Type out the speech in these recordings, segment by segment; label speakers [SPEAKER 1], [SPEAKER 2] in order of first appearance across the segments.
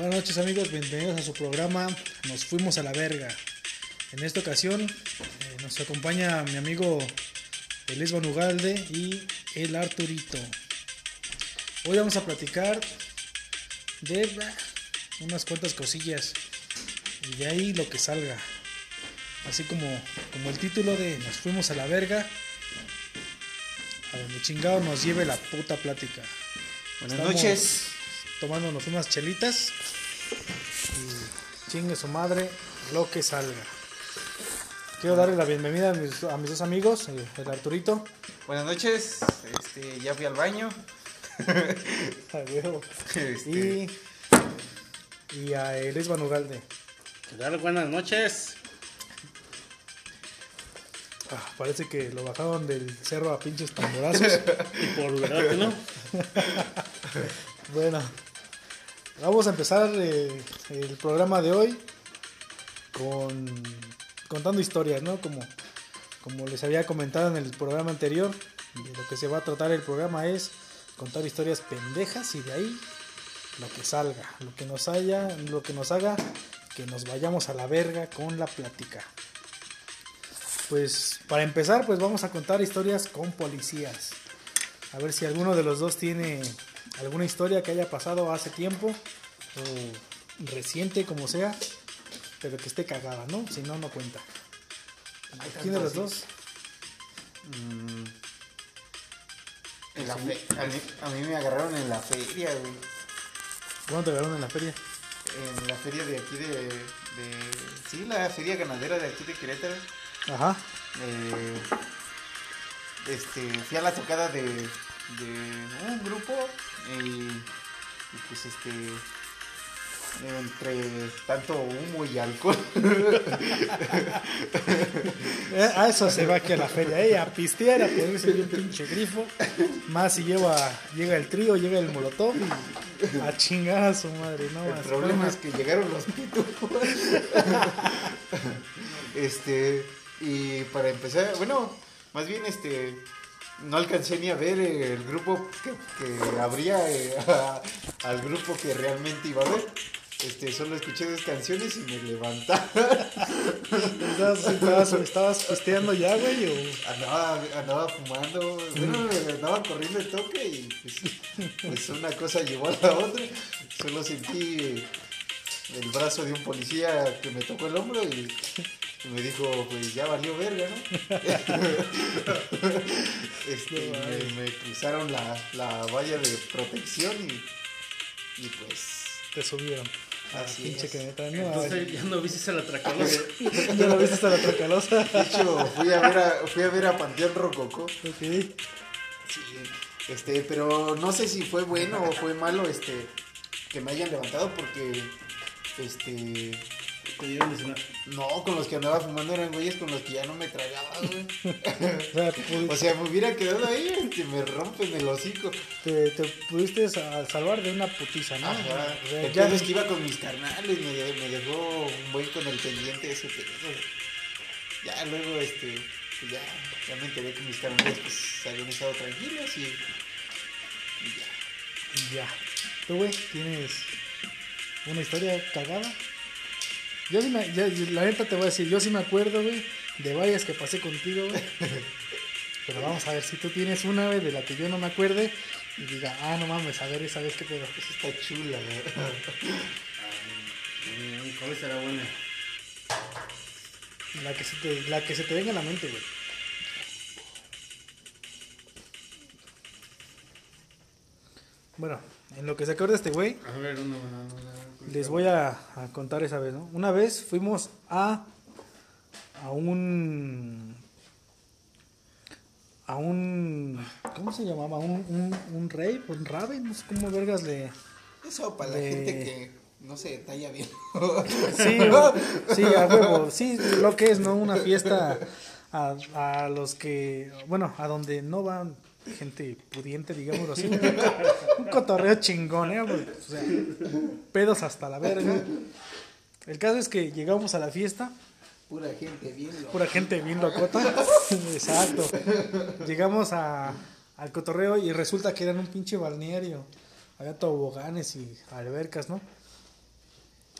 [SPEAKER 1] Buenas noches amigos, bienvenidos a su programa Nos fuimos a la verga. En esta ocasión eh, nos acompaña mi amigo Elisban Ugalde y el Arturito. Hoy vamos a platicar de bah, unas cuantas cosillas y de ahí lo que salga. Así como, como el título de Nos fuimos a la verga, a donde chingado nos lleve la puta plática.
[SPEAKER 2] Buenas
[SPEAKER 1] Estamos
[SPEAKER 2] noches.
[SPEAKER 1] Tomándonos unas chelitas chingue su madre lo que salga. Quiero darle la bienvenida a mis, a mis dos amigos, eh, el Arturito.
[SPEAKER 2] Buenas noches. Este, ya fui al baño.
[SPEAKER 1] a huevo,
[SPEAKER 2] Este,
[SPEAKER 1] y, y a Elis Ugalde.
[SPEAKER 3] ¿Qué tal? Buenas noches.
[SPEAKER 1] Ah, parece que lo bajaron del cerro a pinches tamborazos.
[SPEAKER 3] Y por verdad que no.
[SPEAKER 1] Bueno, vamos a empezar eh, el programa de hoy con contando historias, ¿no? Como, como les había comentado en el programa anterior, lo que se va a tratar el programa es contar historias pendejas y de ahí lo que salga, lo que nos haya, lo que nos haga que nos vayamos a la verga con la plática. Pues para empezar, pues vamos a contar historias con policías. A ver si alguno de los dos tiene alguna historia que haya pasado hace tiempo o reciente, como sea, pero que esté cagada, ¿no? Si no, no cuenta. ¿Quién de los dos?
[SPEAKER 2] mm, en la fe- a, mí, a mí me agarraron en la feria, güey.
[SPEAKER 1] ¿Cuándo te agarraron en la feria?
[SPEAKER 2] En la feria de aquí de, de. Sí, la feria ganadera de aquí de Querétaro.
[SPEAKER 1] Ajá.
[SPEAKER 2] Eh, este, fui a la tocada de, de un grupo y, y pues este. Entre tanto humo y alcohol.
[SPEAKER 1] Eh, A eso se va aquí a la feria, ¿eh? A pistear, a ponerse bien pinche grifo. Más si lleva, llega el trío, llega el molotov. A chingar a su madre, no
[SPEAKER 2] El
[SPEAKER 1] más.
[SPEAKER 2] problema es que llegaron los pitufos. este, y para empezar, bueno, más bien este, no alcancé ni a ver el grupo que, que habría, eh, a- al grupo que realmente iba a ver. Este, solo escuché dos canciones y me levantaron.
[SPEAKER 1] ¿Estabas, estabas, estabas pisteando ya, güey? O...
[SPEAKER 2] Andaba, andaba fumando, bueno, andaba corriendo el toque y pues, pues una cosa llevó a la otra. Solo sentí el brazo de un policía que me tocó el hombro y, y me dijo, pues ya valió verga, ¿no? Este, me, me cruzaron la, la valla de protección y, y pues
[SPEAKER 1] Te subieron. Ah,
[SPEAKER 2] Así
[SPEAKER 1] pinche
[SPEAKER 2] es.
[SPEAKER 1] que neta, ¿no?
[SPEAKER 3] Entonces ya no viste a la tracalosa.
[SPEAKER 1] Ya lo viste hasta la tracalosa.
[SPEAKER 2] de hecho fui a ver a, fui a, ver a Panteón Rococó.
[SPEAKER 1] Ok.
[SPEAKER 2] Sí, este, pero no sé si fue bueno o fue malo, este, que me hayan levantado porque, este,
[SPEAKER 3] Te dieron de cenar.
[SPEAKER 2] no, con los que andaba fumando eran güeyes con los que ya no me tragaba, güey.
[SPEAKER 1] O sea,
[SPEAKER 2] O me hubiera quedado ahí, que me rompen el hocico.
[SPEAKER 1] te, te pudiste sa- salvar de una putiza, ¿no?
[SPEAKER 2] Ajá.
[SPEAKER 1] O sea,
[SPEAKER 2] El
[SPEAKER 1] ya
[SPEAKER 2] pedo es que iba con mis carnales, me, me dejó un buen con el pendiente ese pedo. Ya luego, este, pues ya, ya me enteré que mis carnales pues habían estado tranquilos y, y ya.
[SPEAKER 1] Ya. ¿Tú, güey, tienes una historia cagada? Yo sí me, la neta te voy a decir, yo sí me acuerdo, güey, de varias que pasé contigo, güey. Pero vamos a ver si tú tienes una, güey, de la que yo no me acuerde y diga, ah, no mames, a ver esa vez qué pedo.
[SPEAKER 2] Esa está chula, güey.
[SPEAKER 3] Mm, ¿Cuál será buena?
[SPEAKER 1] La que se te, la que se te venga a la mente, güey. Bueno, en lo que se acuerda este güey,
[SPEAKER 3] A ver, una, una, una.
[SPEAKER 1] Les voy a, a contar esa vez, ¿no? Una vez fuimos a a un a un ¿cómo se llamaba? Un, un, un rave, un rave, no sé cómo vergas le
[SPEAKER 2] Eso para la gente que no se talla bien.
[SPEAKER 1] Sí, sí, a huevo, sí, lo que es, ¿no? Una fiesta a, a los que, bueno, a donde no van gente pudiente, digámoslo así. Cotorreo chingón, ¿eh? Pues, O sea, pedos hasta la verga. El caso es que llegamos a la fiesta,
[SPEAKER 2] Pura gente bien
[SPEAKER 1] pura gente bien locota. Exacto. Llegamos a, al cotorreo y resulta que era en un pinche balneario. Había toboganes y albercas, ¿no?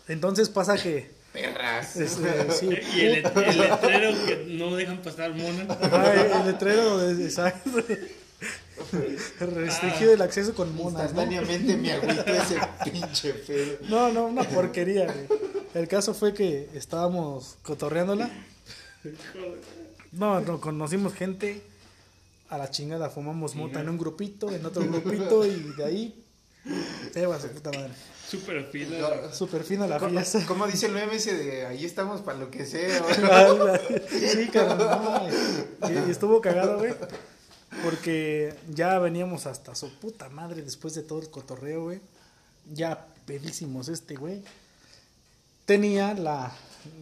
[SPEAKER 1] Entonces pasa que.
[SPEAKER 2] Perras.
[SPEAKER 1] este, sí,
[SPEAKER 3] Y el, let- el letrero que no dejan pasar monas.
[SPEAKER 1] Ajá, el letrero exacto. Restringido el acceso con monas, ¿no?
[SPEAKER 2] Instantáneamente me agüité ese pinche pedo.
[SPEAKER 1] No, no, una porquería, güey. El caso fue que estábamos cotorreándola. No, no, conocimos gente a la chingada, fumamos mota en un grupito, en otro grupito y de ahí se va su puta madre.
[SPEAKER 3] Súper fina.
[SPEAKER 1] Súper fina la
[SPEAKER 2] ¿Cómo,
[SPEAKER 1] fiesta.
[SPEAKER 2] cómo dice el meme ese de ahí estamos para lo que sea?
[SPEAKER 1] sí, no mames. Y, y estuvo cagado, güey. Porque ya veníamos hasta su puta madre después de todo el cotorreo, güey. Ya pedísimos este, güey. Tenía la,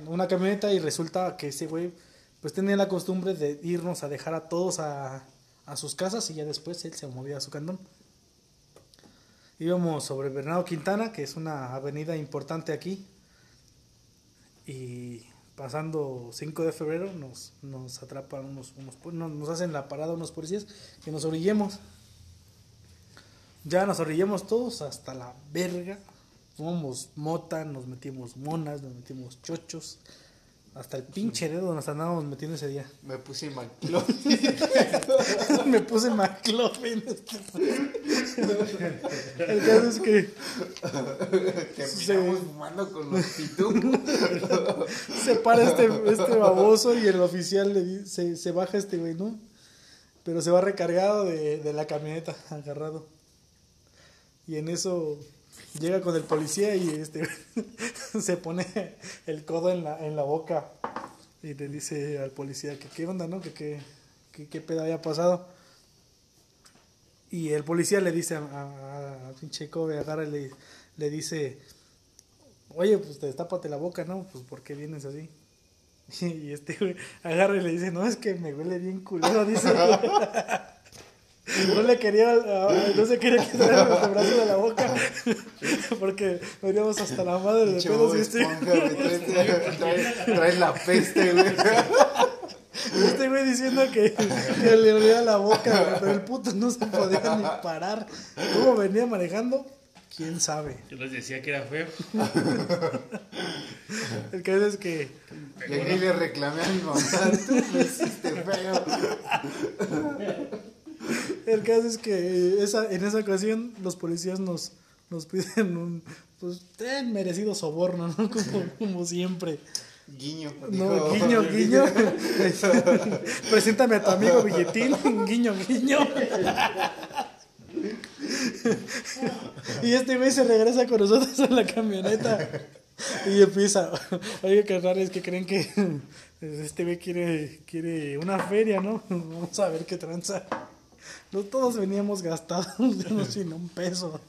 [SPEAKER 1] una camioneta y resulta que ese güey, pues tenía la costumbre de irnos a dejar a todos a, a sus casas y ya después él se movía a su cantón. Íbamos sobre Bernardo Quintana, que es una avenida importante aquí. Y pasando 5 de febrero nos, nos atrapan unos, unos nos hacen la parada unos policías que nos orillemos. Ya nos orillemos todos hasta la verga. Fumamos mota, nos metimos monas, nos metimos chochos. Hasta el pinche dedo nos andábamos metiendo ese día.
[SPEAKER 2] Me puse McLovin.
[SPEAKER 1] Me puse McLovin. El caso es que
[SPEAKER 2] Que
[SPEAKER 1] Sí.
[SPEAKER 2] empezamos fumando con los pitufos.
[SPEAKER 1] se para este, este baboso y el oficial le di- se, se baja este güey, ¿no? Pero se va recargado de, de la camioneta, agarrado. Y en eso llega con el policía y este se pone el codo en la, en la boca y le dice al policía que qué onda, ¿no? Que qué, que qué pedo había pasado. Y el policía le dice a, pinche Kobe, agarra y le, le dice, oye, pues destápate la boca, ¿no? Pues ¿por qué vienes así? Y este güey agarra y le dice, no, es que me huele bien culero, dice. No le quería, ah, no se quería quitar el brazo de la boca porque veníamos hasta la madre de pedos y este,
[SPEAKER 2] Esponja, güey, trae, trae- trae la peste, güey.
[SPEAKER 1] este güey diciendo que, que le olía la boca, güey, pero el puto no se podía ni parar. ¿Cómo venía manejando? ¿Quién sabe?
[SPEAKER 3] Yo les decía que era feo.
[SPEAKER 1] El caso es que
[SPEAKER 2] Y aquí le reclamé a mi mamá, tú me hiciste feo.
[SPEAKER 1] El caso es que esa, en esa ocasión los policías nos, nos piden un pues, ten merecido soborno, ¿no? Como, como siempre.
[SPEAKER 2] Guiño.
[SPEAKER 1] No, guiño, guiño. Preséntame a tu amigo billetín, guiño, guiño. Y este güey se regresa con nosotros a la camioneta. Y empieza, oye, carnales, que creen que este güey quiere, quiere una feria, ¿no? Vamos a ver qué tranza. No todos veníamos gastados, sin un peso.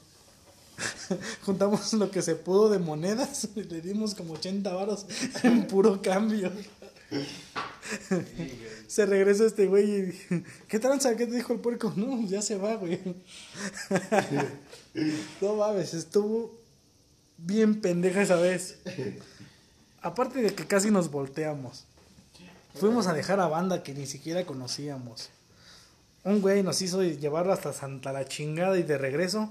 [SPEAKER 1] Juntamos lo que se pudo de monedas y le dimos como 80 varos en puro cambio. Se regresa este güey y ¿qué tranza? ¿Qué te dijo el puerco? No, ya se va, güey. No mames, estuvo bien pendeja esa vez. Aparte de que casi nos volteamos. Fuimos a dejar a banda que ni siquiera conocíamos. Un güey nos hizo llevarlo hasta Santa la chingada y de regreso.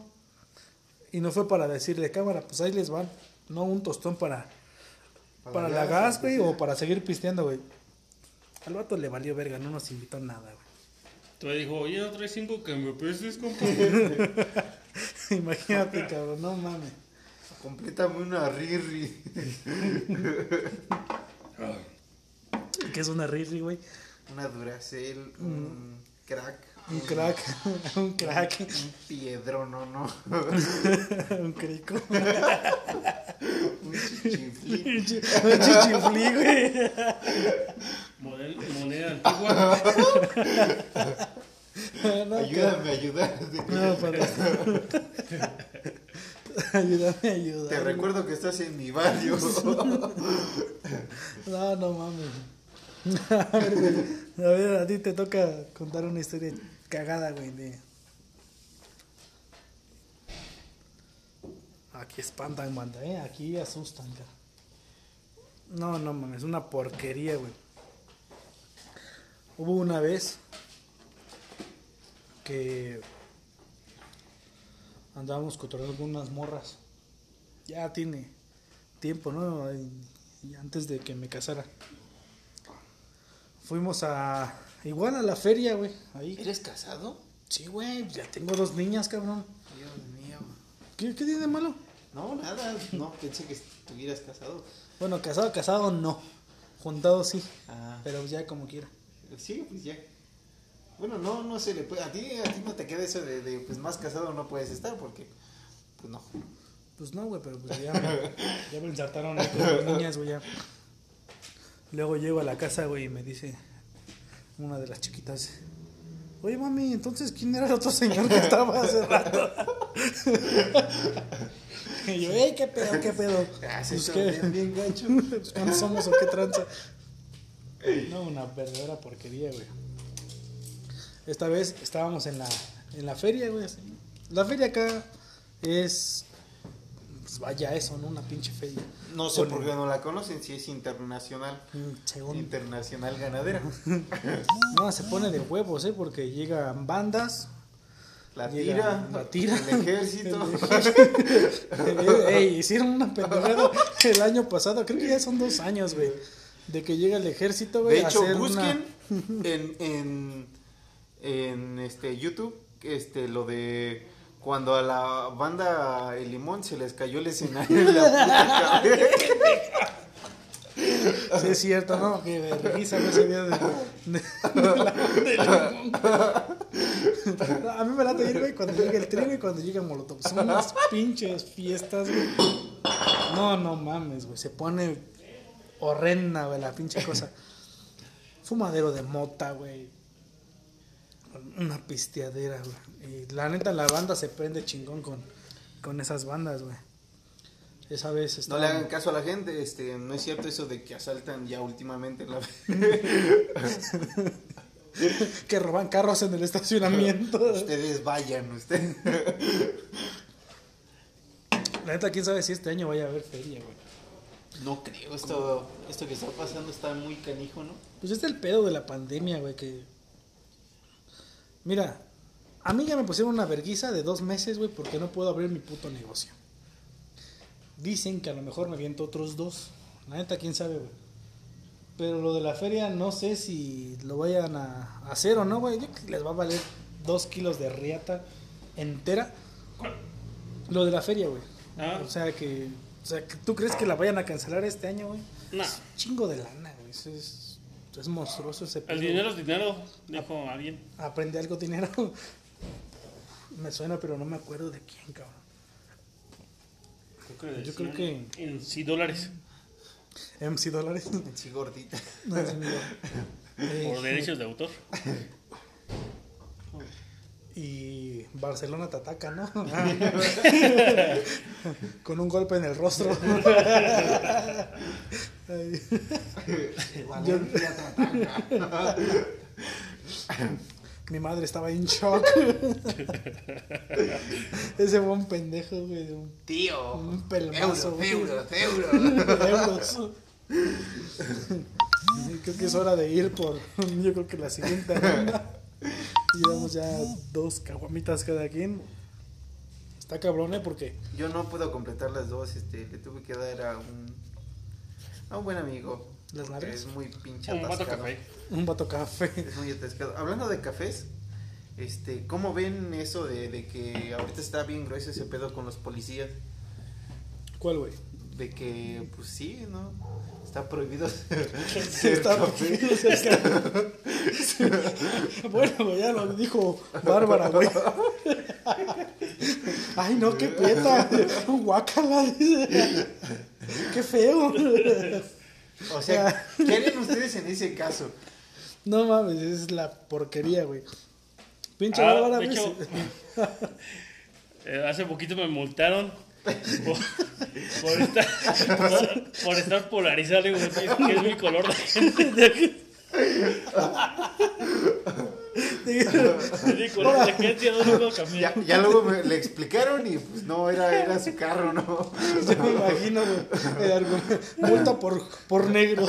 [SPEAKER 1] Y no fue para decirle, cámara, pues ahí les van. No un tostón para, para, la gas, güey, o para seguir pisteando, güey. Al vato le valió verga, no nos invitó nada, güey.
[SPEAKER 3] Entonces dijo, oye, ¿no traes cinco que me prestes, compa?
[SPEAKER 1] Imagínate, cabrón, no mames.
[SPEAKER 2] Complétame una riri.
[SPEAKER 1] Que es una riri, güey.
[SPEAKER 2] Una duracel, un crack.
[SPEAKER 1] Un crack, un crack,
[SPEAKER 2] Un piedrón, no, no.
[SPEAKER 1] un crico.
[SPEAKER 2] Un chichiflín.
[SPEAKER 1] Un chichiflí, güey.
[SPEAKER 3] Moneda antigua.
[SPEAKER 1] No,
[SPEAKER 2] Ayúdame a ayudar.
[SPEAKER 1] No, para Ayúdame, ayúdame.
[SPEAKER 2] Te recuerdo que estás en mi barrio.
[SPEAKER 1] No, no mames. A ver, a ti te toca contar una historia cagada, güey. De... Aquí espantan, banda, ¿eh? Aquí asustan, ya. No, no mames, una porquería, güey. Hubo una vez que andábamos cotorreando con unas morras. Ya tiene tiempo, ¿no? Antes de que me casara. Fuimos a. Igual a la feria, güey. Ahí.
[SPEAKER 2] ¿Eres casado?
[SPEAKER 1] Sí, güey. Ya tengo dos niñas, cabrón.
[SPEAKER 2] Dios mío.
[SPEAKER 1] ¿Qué, qué tiene de malo?
[SPEAKER 2] No, nada. No, pensé que estuvieras casado.
[SPEAKER 1] Bueno, casado, casado no. Juntado sí.
[SPEAKER 2] Ah,
[SPEAKER 1] Pero ya como quiera.
[SPEAKER 2] sí, pues ya. Bueno, no, no se le puede. A ti, a ti no te queda eso de, de, pues más casado no puedes estar porque, pues no.
[SPEAKER 1] Pues no, güey, pero pues ya me, ya me ensartaron ahí con las niñas, güey, ya. Luego llego a la casa, güey, y me dice una de las chiquitas, oye, mami, entonces, ¿quién era el otro señor que estaba hace rato? y yo, ey, ¿qué pedo, qué pedo?
[SPEAKER 2] Ah, sí,
[SPEAKER 1] Pues,
[SPEAKER 2] bien, bien gancho.
[SPEAKER 1] Pues, ¿Cuántos somos o qué tranza? No, una verdadera porquería, güey. Esta vez estábamos en la, en la feria, güey. así. La feria acá es. Pues vaya eso, ¿no? Una pinche feria.
[SPEAKER 2] No sé
[SPEAKER 1] Con-
[SPEAKER 2] por qué no la conocen, si es internacional.
[SPEAKER 1] Mm, Según.
[SPEAKER 2] Internacional ganadera.
[SPEAKER 1] No, se pone de huevos, ¿eh? Porque llegan bandas.
[SPEAKER 2] La tira.
[SPEAKER 1] la tira.
[SPEAKER 2] El ejército.
[SPEAKER 1] Ey, hicieron una pendejada el año pasado. Creo que ya son dos años, güey. De que llega el ejército, güey.
[SPEAKER 2] De
[SPEAKER 1] a
[SPEAKER 2] hecho,
[SPEAKER 1] una-
[SPEAKER 2] busquen en, en, en este YouTube este lo de cuando a la banda El Limón se les cayó el escenario en la.
[SPEAKER 1] Sí, es cierto, ¿no? Que vergüenza ese video de, de- de de. No, A mí me late ir, güey, cuando llega el trío y cuando llega Molotov. Son unas pinches fiestas, güey. No, no mames, güey. Se pone horrenda, güey, la pinche cosa. Fumadero de mota, güey. Una pisteadera, güey. Y la neta, la banda se prende chingón con, con esas bandas, güey. Esa vez
[SPEAKER 2] No
[SPEAKER 1] estaba...
[SPEAKER 2] le hagan caso a la gente, este, no es cierto eso de que asaltan ya últimamente en la
[SPEAKER 1] que roban carros en el estacionamiento.
[SPEAKER 2] Ustedes vayan, ustedes.
[SPEAKER 1] La neta, quién sabe si este año vaya a haber feria, güey.
[SPEAKER 2] No creo, esto, esto que está pasando está muy canijo, ¿no?
[SPEAKER 1] Pues este es el pedo de la pandemia, güey, que... Mira, a mí ya me pusieron una verguiza de dos meses, güey, porque no puedo abrir mi puto negocio. Dicen que a lo mejor me aviento otros dos. La neta, quién sabe, güey. Pero lo de la feria, no sé si lo vayan a hacer o no, güey. Yo que les va a valer dos kilos de riata entera. Lo de la feria, güey.
[SPEAKER 3] Ah.
[SPEAKER 1] O sea que... O sea, que ¿tú crees que la vayan a cancelar este año, güey?
[SPEAKER 3] No.
[SPEAKER 1] Es un chingo de lana, güey. Eso es, es monstruoso ese
[SPEAKER 3] El
[SPEAKER 1] pedo.
[SPEAKER 3] dinero es dinero, dijo alguien.
[SPEAKER 1] Aprende algo dinero. me suena, pero no me acuerdo de quién, cabrón.
[SPEAKER 3] Creo que
[SPEAKER 1] Yo creo
[SPEAKER 3] decían En sí dólares.
[SPEAKER 1] MC dólares.
[SPEAKER 2] Sí, gordita.
[SPEAKER 1] No,
[SPEAKER 3] Por derechos de autor.
[SPEAKER 1] y Barcelona te ataca, ¿no? Con un golpe en el rostro. Mi madre estaba en shock. Ese buen pendejo, güey. de un-
[SPEAKER 2] Tío.
[SPEAKER 1] Un
[SPEAKER 2] Euros,
[SPEAKER 1] güey.
[SPEAKER 2] euros, euros.
[SPEAKER 1] euros. Creo que es hora de ir por, yo creo que la siguiente ronda. Llevamos ya dos caguamitas cada quien. Está cabrón, ¿eh? Porque
[SPEAKER 2] Yo no puedo completar las dos, este, le tuve que dar a un, a un buen amigo.
[SPEAKER 1] ¿Las?
[SPEAKER 2] Es muy pinche
[SPEAKER 3] Un vato café.
[SPEAKER 1] un vato café.
[SPEAKER 2] Es muy atascado. Hablando de cafés, este, ¿cómo ven eso de, de que ahorita está bien grueso ese pedo con los policías?
[SPEAKER 1] ¿Cuál, güey?
[SPEAKER 2] De que, pues sí, ¿no? Está prohibido
[SPEAKER 1] Sí,
[SPEAKER 2] ser
[SPEAKER 1] está
[SPEAKER 2] café.
[SPEAKER 1] Bueno, güey, ya lo dijo Bárbara, güey. Ay, no, qué prieta. Guácala, dice. Qué feo.
[SPEAKER 2] O sea, ¿qué harían ustedes en ese caso?
[SPEAKER 1] No mames, es la porquería, güey. Pinche
[SPEAKER 3] Ah,
[SPEAKER 1] Bárbara,
[SPEAKER 3] de
[SPEAKER 1] güey.
[SPEAKER 3] hecho, eh, hace poquito me multaron por, por estar, por, por estar polarizado. Es que es mi color de gente. No lo
[SPEAKER 2] Ya, ya luego me, le explicaron y pues no, era, era su carro, ¿no?
[SPEAKER 1] Yo me imagino, güey. Multa por, por negro.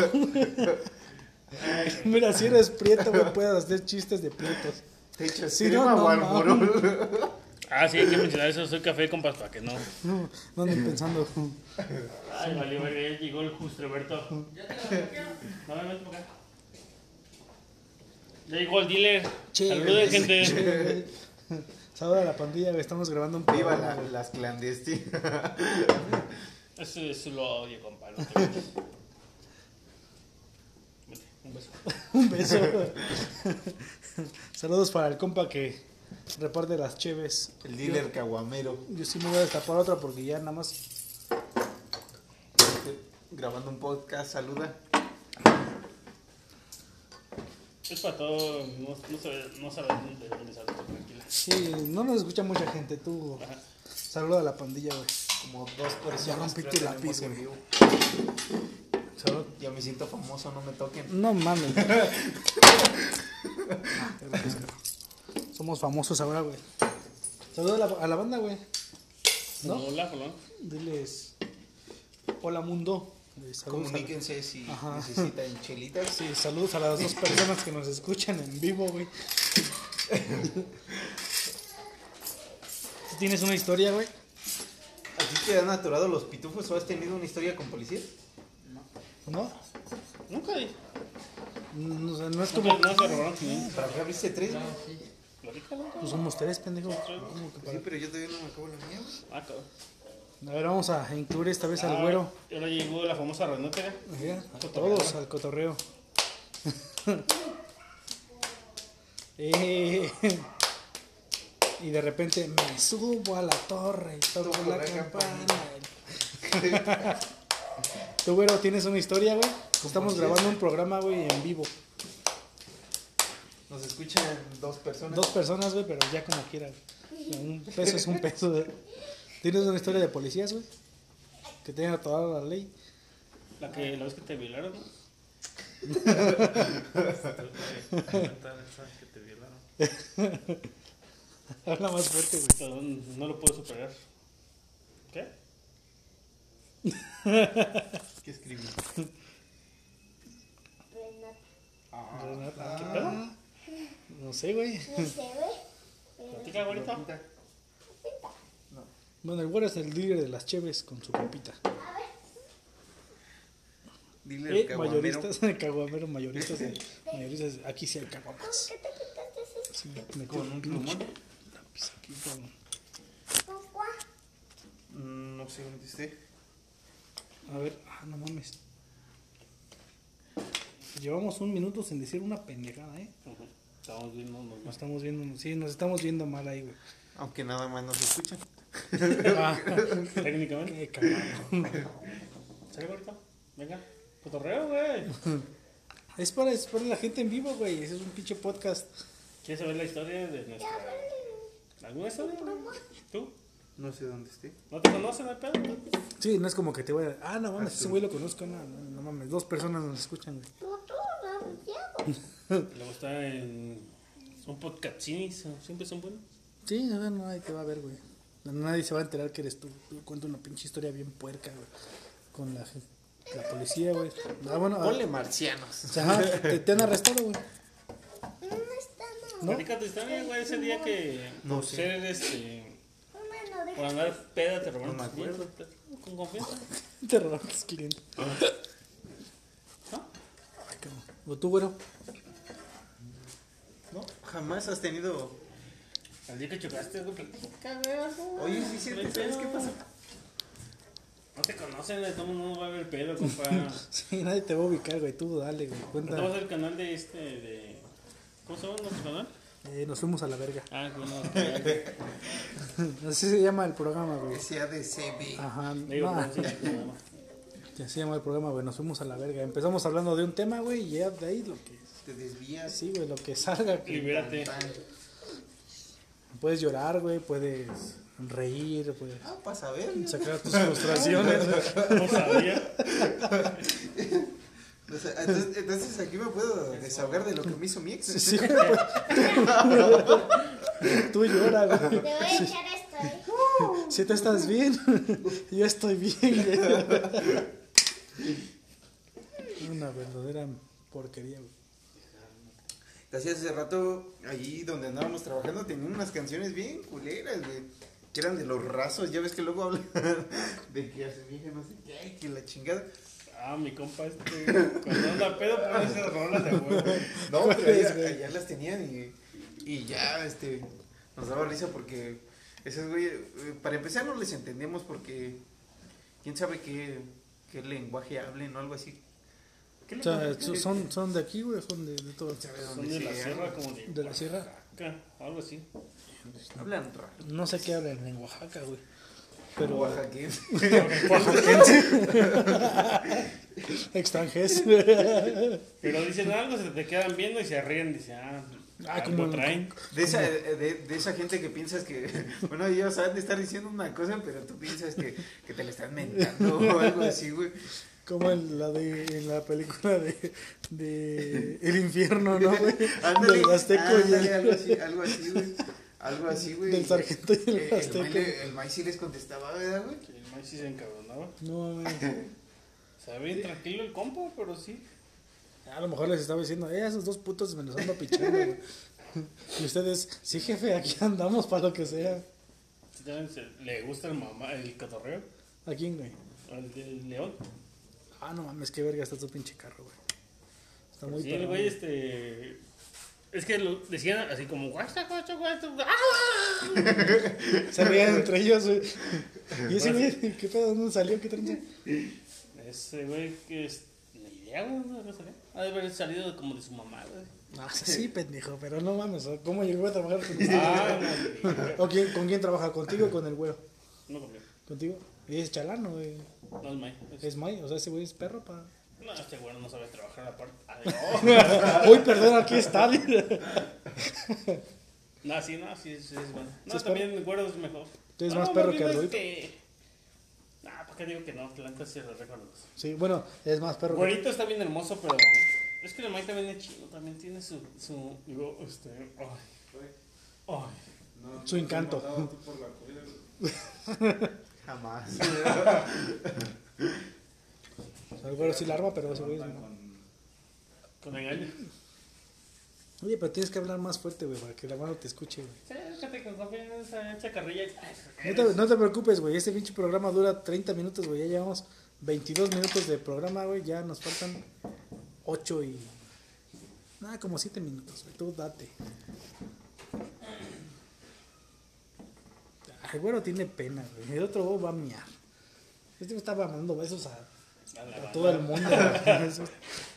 [SPEAKER 1] Mira, si eres prieto, güey, puedes hacer chistes de prietos.
[SPEAKER 2] Te echas
[SPEAKER 1] Sí,
[SPEAKER 2] crema
[SPEAKER 1] no, no.
[SPEAKER 3] Ah, sí, hay que mencionar eso. Soy café, compas, para que no.
[SPEAKER 1] No, no anden pensando.
[SPEAKER 3] Ay, valió, ya llegó el Justreberto. No, no, vente por acá. Ya llegó el dealer.
[SPEAKER 1] Che,
[SPEAKER 3] Saluden, gente.
[SPEAKER 1] Saluda a la pandilla. Estamos grabando un
[SPEAKER 2] Viva la- las clandestinas.
[SPEAKER 3] Eso, eso lo odio, compa. No Un beso.
[SPEAKER 1] Un beso. Saludos para el compa que reparte las cheves.
[SPEAKER 2] El dealer caguamero.
[SPEAKER 1] Yo sí me voy a destapar otra porque ya nada más.
[SPEAKER 2] Grabando un podcast, saluda.
[SPEAKER 3] Es para todo. No, no, sabe- no sabes de dónde sale tranquila.
[SPEAKER 1] Sí, no nos escucha mucha gente. Tú
[SPEAKER 3] Ajá.
[SPEAKER 1] saluda a la pandilla, güey.
[SPEAKER 2] Como dos personas.
[SPEAKER 1] Tu
[SPEAKER 2] tenemos
[SPEAKER 1] lápiz,
[SPEAKER 2] en vivo.
[SPEAKER 1] Salud.
[SPEAKER 2] Ya me siento famoso, no me toquen.
[SPEAKER 1] No mames. Somos famosos ahora, güey. Saluda a la, a la banda, güey. ¿No?
[SPEAKER 3] Hola, hola.
[SPEAKER 1] Diles. Hola, mundo. Eh, a,
[SPEAKER 2] Comuníquense si
[SPEAKER 1] Ajá.
[SPEAKER 2] necesitan chelitas.
[SPEAKER 1] sí, saludos a las dos personas que nos escuchan en vivo, güey. ¿Tú ¿Tienes una historia, güey?
[SPEAKER 2] ¿A ti te han atorado los pitufos o has tenido una historia con policías?
[SPEAKER 1] ¿No?
[SPEAKER 3] Nunca di.
[SPEAKER 1] No, o sea, no es como.
[SPEAKER 3] no 500.
[SPEAKER 2] ¿Para qué abriste tres? güey?
[SPEAKER 3] Platícalo.
[SPEAKER 1] Pues somos tres, pendejo. ¿Cómo que
[SPEAKER 2] Sí, pero yo todavía no me acabo la mía.
[SPEAKER 3] Ah, cabrón.
[SPEAKER 1] A ver, vamos a incluir esta vez al
[SPEAKER 3] Ah,
[SPEAKER 1] güero.
[SPEAKER 3] y Ahora llegó la famosa ranota.
[SPEAKER 1] Ajá, A todos al cotorreo. Eh, y de repente me subo a la torre y toco la
[SPEAKER 2] la
[SPEAKER 1] campana. Tú, güero, ¿tienes una historia, güey? Estamos grabando un programa, güey, en vivo.
[SPEAKER 2] Nos escuchan dos personas.
[SPEAKER 1] Dos personas, güey, pero ya como quiera. güey. Un peso es un peso. güey. ¿Tienes una historia de policías, güey? Que te hayan atorado la ley.
[SPEAKER 3] La que la vez que te violaron, ¿no? que te violaron.
[SPEAKER 1] Habla más fuerte, güey.
[SPEAKER 3] No lo puedo superar. ¿Qué?
[SPEAKER 2] ¿Qué escribí?
[SPEAKER 1] Renata.
[SPEAKER 3] ¿Qué pedo?
[SPEAKER 1] No sé, güey.
[SPEAKER 4] No sé, güey.
[SPEAKER 3] Platica, güerito.
[SPEAKER 1] Bueno, el güero es el líder de las cheves con su copita.
[SPEAKER 2] Dile al
[SPEAKER 1] Eh,
[SPEAKER 2] caguamero.
[SPEAKER 1] mayoristas, caguamero, mayoristas, de- mayoristas, aquí sí hay caguamas.
[SPEAKER 4] ¿Qué te quitaste ese
[SPEAKER 1] Sí, me
[SPEAKER 2] Con un plumón.
[SPEAKER 1] lápiz aquí con-?
[SPEAKER 2] Mm, No sé dónde esté.
[SPEAKER 1] A ver, ah, no mames. Llevamos un minuto sin decir una pendejada, ¿eh?
[SPEAKER 3] Estamos viendo nos
[SPEAKER 1] Nos estamos viendo, sí, nos estamos viendo mal ahí, güey.
[SPEAKER 2] Aunque nada más nos escuchan.
[SPEAKER 1] Ah,
[SPEAKER 3] Técnicamente.
[SPEAKER 1] qué cagado.
[SPEAKER 3] ¿Sale, güerito? Venga. Cotorreo, güey.
[SPEAKER 1] Es para, es para la gente en vivo, güey. Ese es un pinche podcast.
[SPEAKER 3] ¿Quieres saber la historia de nuestra. ¿Alguna historia? ¿Tú?
[SPEAKER 2] No sé dónde esté.
[SPEAKER 3] ¿No te conocen el pedo?
[SPEAKER 1] Sí, no es como que te voy a. Ah, no mames, ese güey lo conozco. No, no, no mames, dos personas nos escuchan, güey.
[SPEAKER 4] Tú, tú, no, Diego.
[SPEAKER 3] Luego está en. Son podcastinis, siempre son buenos.
[SPEAKER 1] Sí, a ver, nadie te va a ver, güey. Nadie se va a enterar que eres tú. Yo cuento una pinche historia bien puerca, güey. Con la, la policía, güey. Ah, bueno, ah,
[SPEAKER 2] Ponle marcianos.
[SPEAKER 1] ajá, te, te han arrestado, güey.
[SPEAKER 4] No está, no.
[SPEAKER 1] ¿No?
[SPEAKER 3] Platica tu historia, güey, ese día que.
[SPEAKER 2] No
[SPEAKER 3] por
[SPEAKER 2] sé.
[SPEAKER 3] ser este.
[SPEAKER 4] No
[SPEAKER 3] Por andar peda te robaron
[SPEAKER 2] No me
[SPEAKER 3] tus
[SPEAKER 2] acuerdo.
[SPEAKER 3] clientes, Con confianza.
[SPEAKER 1] Te robaron tus clientes.
[SPEAKER 3] ¿No?
[SPEAKER 1] Ay, cabrón. ¿O tú, güero?
[SPEAKER 2] ¿No? Jamás has tenido.
[SPEAKER 3] El día que chocaste, güey, platica, güey. algo.
[SPEAKER 2] Oye, sí, sí, ¿sabes qué pasa?
[SPEAKER 3] No te conocen, de todo el mundo va a ver pelo, compa.
[SPEAKER 1] Sí, nadie te va a ubicar, güey. Tú dale, güey.
[SPEAKER 3] ¿No te vas
[SPEAKER 1] Cuenta.
[SPEAKER 3] al canal de este, de... ¿Cómo se llama nuestro canal?
[SPEAKER 1] Eh, nos fuimos a la verga.
[SPEAKER 3] Ah, bueno,
[SPEAKER 1] Así se llama el programa, güey.
[SPEAKER 2] SADCB.
[SPEAKER 1] Ajá.
[SPEAKER 3] digo,
[SPEAKER 1] no,
[SPEAKER 3] sí,
[SPEAKER 1] se llama el programa, güey. Nos fuimos a la verga. Empezamos hablando de un tema, güey. Y ya de ahí lo que.
[SPEAKER 2] Te desvías.
[SPEAKER 1] Sí, güey, lo que salga. que-
[SPEAKER 3] Libérate.
[SPEAKER 1] Puedes llorar, güey. Puedes reír, puedes
[SPEAKER 2] Ah, para saber.
[SPEAKER 1] sacar tus frustraciones.
[SPEAKER 3] No sabía.
[SPEAKER 2] Entonces, entonces aquí me puedo desahogar de lo que me hizo mi ex.
[SPEAKER 1] Sí, güey. Tú llora,
[SPEAKER 4] Te
[SPEAKER 1] güey.
[SPEAKER 4] voy a echar esto, ¿eh?
[SPEAKER 1] Si tú estás bien, yo estoy bien. Una verdadera porquería, güey.
[SPEAKER 2] Casi hace rato, allí donde andábamos trabajando, tenían unas canciones bien culeras, güey. Que eran de los rasos, ya ves que luego hablan de que hace vieja no sé qué, que la chingada.
[SPEAKER 3] Ah, mi compa, este. Cuando anda pedo, pone esas rolas de huevo.
[SPEAKER 2] No, pero
[SPEAKER 1] ¿Cuáles,
[SPEAKER 2] allá, allá las tenían y, y ya, este, nos daba risa porque esos güey, eh, para empezar no les entendemos porque quién sabe qué, qué lenguaje hablen o algo así. ¿Qué
[SPEAKER 1] O sea,
[SPEAKER 2] lenguaje?
[SPEAKER 1] so- son, son de aquí, güey, son de, de todo.
[SPEAKER 2] ¿Sabe
[SPEAKER 3] Son de la sierra, como de.
[SPEAKER 1] De la sierra.
[SPEAKER 3] Algo así.
[SPEAKER 2] Hablan raro.
[SPEAKER 1] No sé qué hablan en Oaxaca, güey. Pero
[SPEAKER 2] Oaxaquense.
[SPEAKER 1] extranjeros.
[SPEAKER 3] Pero dicen algo, se te quedan viendo y se ríen. Dice, ah,
[SPEAKER 1] Ah, como-
[SPEAKER 3] traen.
[SPEAKER 2] De esa, de, de esa gente que piensas que, bueno, ellos saben de estar diciendo una cosa, pero tú piensas que, que te la están mentando o algo así, güey.
[SPEAKER 1] Como en la de en la película de, de El infierno, ¿no, güey?
[SPEAKER 2] Ándale,
[SPEAKER 1] Del Azteco y
[SPEAKER 2] ándale,
[SPEAKER 1] el,
[SPEAKER 2] algo así, algo así, güey. Algo así, güey.
[SPEAKER 1] Del sargento y el
[SPEAKER 2] Eh, el,
[SPEAKER 1] azteco.
[SPEAKER 2] May le- el May sí les contestaba, ¿verdad, güey?
[SPEAKER 3] El maíz sí se encabronaba.
[SPEAKER 1] No, mames.
[SPEAKER 3] O sea, bien tranquilo el compa, pero sí.
[SPEAKER 1] A lo mejor les estaba diciendo, eh, esos dos putos me los ando pichando, güey. Y ustedes, sí, jefe, aquí andamos para lo que sea.
[SPEAKER 3] Le gusta el mamá, el cotorreo,
[SPEAKER 1] ¿A quién, güey?
[SPEAKER 3] del león.
[SPEAKER 1] Ah, no mames, qué verga está tu pinche carro, güey. Está muy
[SPEAKER 3] Sí, el güey, este. Es que lo decían así como, guasta, guasta. ¡Ah!
[SPEAKER 1] Se rían entre ellos, güey. Y ese güey, ¿qué pedo? ¿Dónde salió? ¿Qué tranza?
[SPEAKER 3] Ese güey que es. Ni idea, güey, no sé. Ha de haber salido como de su mamá, güey.
[SPEAKER 1] Ah, sí, pendejo, pero no mames, ¿cómo llegó a trabajar con
[SPEAKER 3] Ah, no,
[SPEAKER 1] ¿O quién, con quién trabaja? ¿Contigo o con el güero?
[SPEAKER 3] no conmigo.
[SPEAKER 1] ¿Contigo? Y es chalano, güey.
[SPEAKER 3] No es May. Es-
[SPEAKER 1] Es May, o sea, ese güey es perro pa.
[SPEAKER 3] No, este güey no sabe trabajar aparte. Ah,
[SPEAKER 1] Uy, perdón, aquí está.
[SPEAKER 3] no. sí, no, sí, sí es bueno. No,
[SPEAKER 1] ¿Sí es
[SPEAKER 3] también el güero es mejor.
[SPEAKER 1] ¿Tú eres
[SPEAKER 3] No,
[SPEAKER 1] más perro que Arturito?
[SPEAKER 3] este... Nah, ¿por qué digo que no? Que la neta sí
[SPEAKER 1] bueno, es más perro. que-
[SPEAKER 3] Güerito está bien hermoso, pero es que el Mike también es chino, también tiene su, su, digo, este, ay, ay,
[SPEAKER 1] Su encanto.
[SPEAKER 2] Jamás.
[SPEAKER 1] O sea, el güero sí la arma, pero güey es.
[SPEAKER 3] con engaño.
[SPEAKER 1] Oye, pero tienes que hablar más fuerte, güey, para que la mano te escuche, güey.
[SPEAKER 3] Sí, fíjate que esa.
[SPEAKER 1] No te, no te preocupes, güey. Este pinche programa dura 30 minutos, güey. Ya llevamos 22 minutos de programa, güey. Ya nos faltan 8 y. Nada, como 7 minutos, güey. Tú date. El güero tiene pena, güey. El otro güey va a miar. Este güey estaba mandando besos a,
[SPEAKER 3] A
[SPEAKER 1] todo el mundo.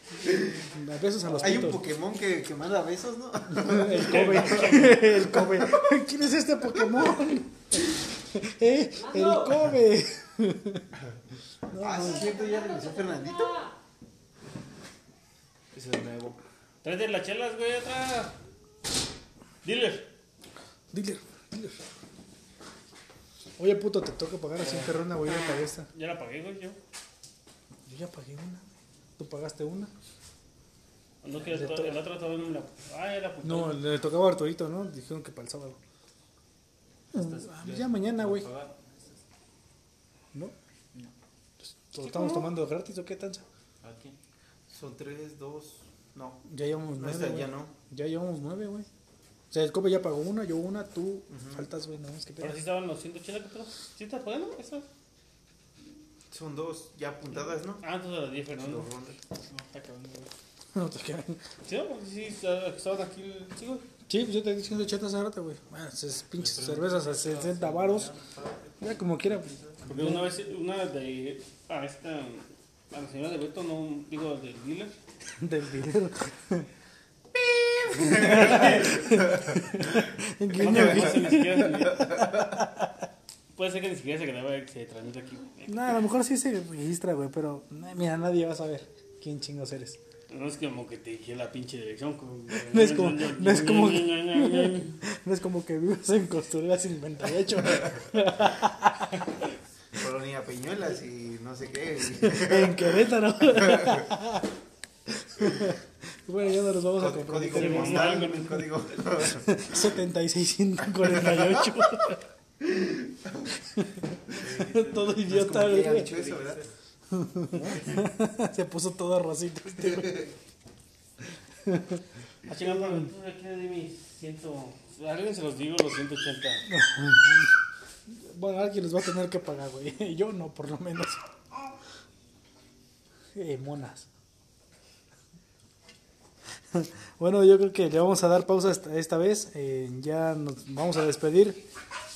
[SPEAKER 1] Besos, a los
[SPEAKER 2] Hay un. Pokémon que, que manda besos, ¿no?
[SPEAKER 1] El Kobe. El Kobe. ¿Quién es este Pokémon? ¿Eh? El Kobe.
[SPEAKER 2] ah, sí, es cierto, ya regresó Fernandito. Eso es nuevo.
[SPEAKER 3] Tráete las chelas, güey, atrás. Dealer.
[SPEAKER 1] Dealer, dealer. Oye, puto, te toca pagar así perrona, güey. Yo ya pagué esta.
[SPEAKER 3] Ya la pagué, güey, yo.
[SPEAKER 1] Yo ya pagué una. ¿Tú pagaste una?
[SPEAKER 3] No, que el,
[SPEAKER 1] todo.
[SPEAKER 3] el otro todavía no me la. Ah, la.
[SPEAKER 1] No, le tocaba a Arturito, ¿no? Dijeron que para el sábado. Ah, ya mañana, güey. ¿No? ¿Lo estamos tomando gratis o qué tanza?
[SPEAKER 3] Aquí.
[SPEAKER 2] Son tres, dos. No.
[SPEAKER 1] Ya llevamos
[SPEAKER 2] No,
[SPEAKER 1] nueve.
[SPEAKER 2] ya no.
[SPEAKER 1] Ya llevamos nueve, güey. O sea, el Kobe ya pagó una, yo una, tú faltas, güey, no es que
[SPEAKER 3] Pero sí estaban los 180 que pedo. ¿Sí estás pagando? ¿Esas?
[SPEAKER 2] Son dos ya apuntadas, ¿no?
[SPEAKER 3] Ah, entonces las 10, Fernando. No, está cabrón, güey.
[SPEAKER 1] No te quedan.
[SPEAKER 3] Sí, porque sí, estaban aquí. Sí, güey.
[SPEAKER 1] Sí, pues yo te dije 180 hace rato, güey. Bueno, esas pinches cervezas a 60 varos. Ya como quiera. pues.
[SPEAKER 3] Porque una vez, una de. A esta. A la señora de Beto, no digo del dealer.
[SPEAKER 1] Del Guiño, guiño.
[SPEAKER 3] se ni siquiera se- Puede ser que ni siquiera se graba, se transmite aquí.
[SPEAKER 1] No, a lo mejor sí se registra, güey, pero eh, mira, nadie va a saber quién chingos eres.
[SPEAKER 3] No es como que te dije la pinche dirección. como-
[SPEAKER 1] No es como- no es como No es como que vives en Costurera 58.
[SPEAKER 2] Colonia Peñuelas y no sé qué.
[SPEAKER 1] en Querétaro. bueno, ya no nos vamos a
[SPEAKER 2] Código,
[SPEAKER 1] comprometer.
[SPEAKER 2] código postal, código.
[SPEAKER 1] 7648. todo idiota,
[SPEAKER 2] No es como que haya
[SPEAKER 1] güey.
[SPEAKER 2] dicho eso, ¿verdad?
[SPEAKER 1] Se puso todo rosito este güey.
[SPEAKER 3] Ah, chinga, pero tú de aquí de mis ciento... A alguien se los digo los 180.
[SPEAKER 1] Bueno, alguien les va a tener que pagar, güey. Yo no, por lo menos. Eh, monas. Bueno, yo creo que le vamos a dar pausa esta, esta vez. Eh, ya nos vamos a despedir.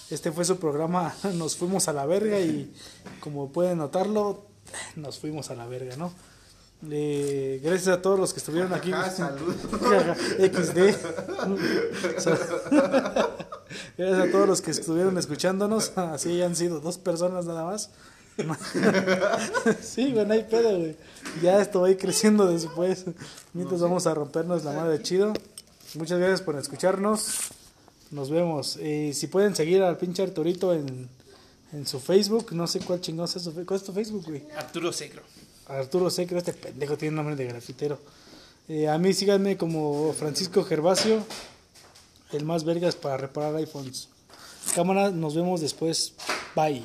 [SPEAKER 1] Este fue su programa. Nos fuimos a la verga y como pueden notarlo, nos fuimos a la verga, ¿no? Eh, gracias a todos los que estuvieron aquí.
[SPEAKER 2] Ajá, salud.
[SPEAKER 1] XD. Gracias a todos los que estuvieron escuchándonos. Así hayan sido dos personas nada más. Sí, güey, no hay pedo, güey. Ya esto va a ir creciendo después. Mientras vamos a rompernos la madre chido. Muchas gracias por escucharnos. Nos vemos. Eh, si pueden seguir al pinche Arturito en, en su Facebook. No sé cuál chingón es su ¿Cuál es tu Facebook, güey?
[SPEAKER 3] Arturo Segro.
[SPEAKER 1] Arturo Secro, este pendejo tiene nombre de grafitero. Eh, a mí síganme como Francisco Gervasio, el más vergas para reparar iPhones. Cámara, nos vemos después. Bye.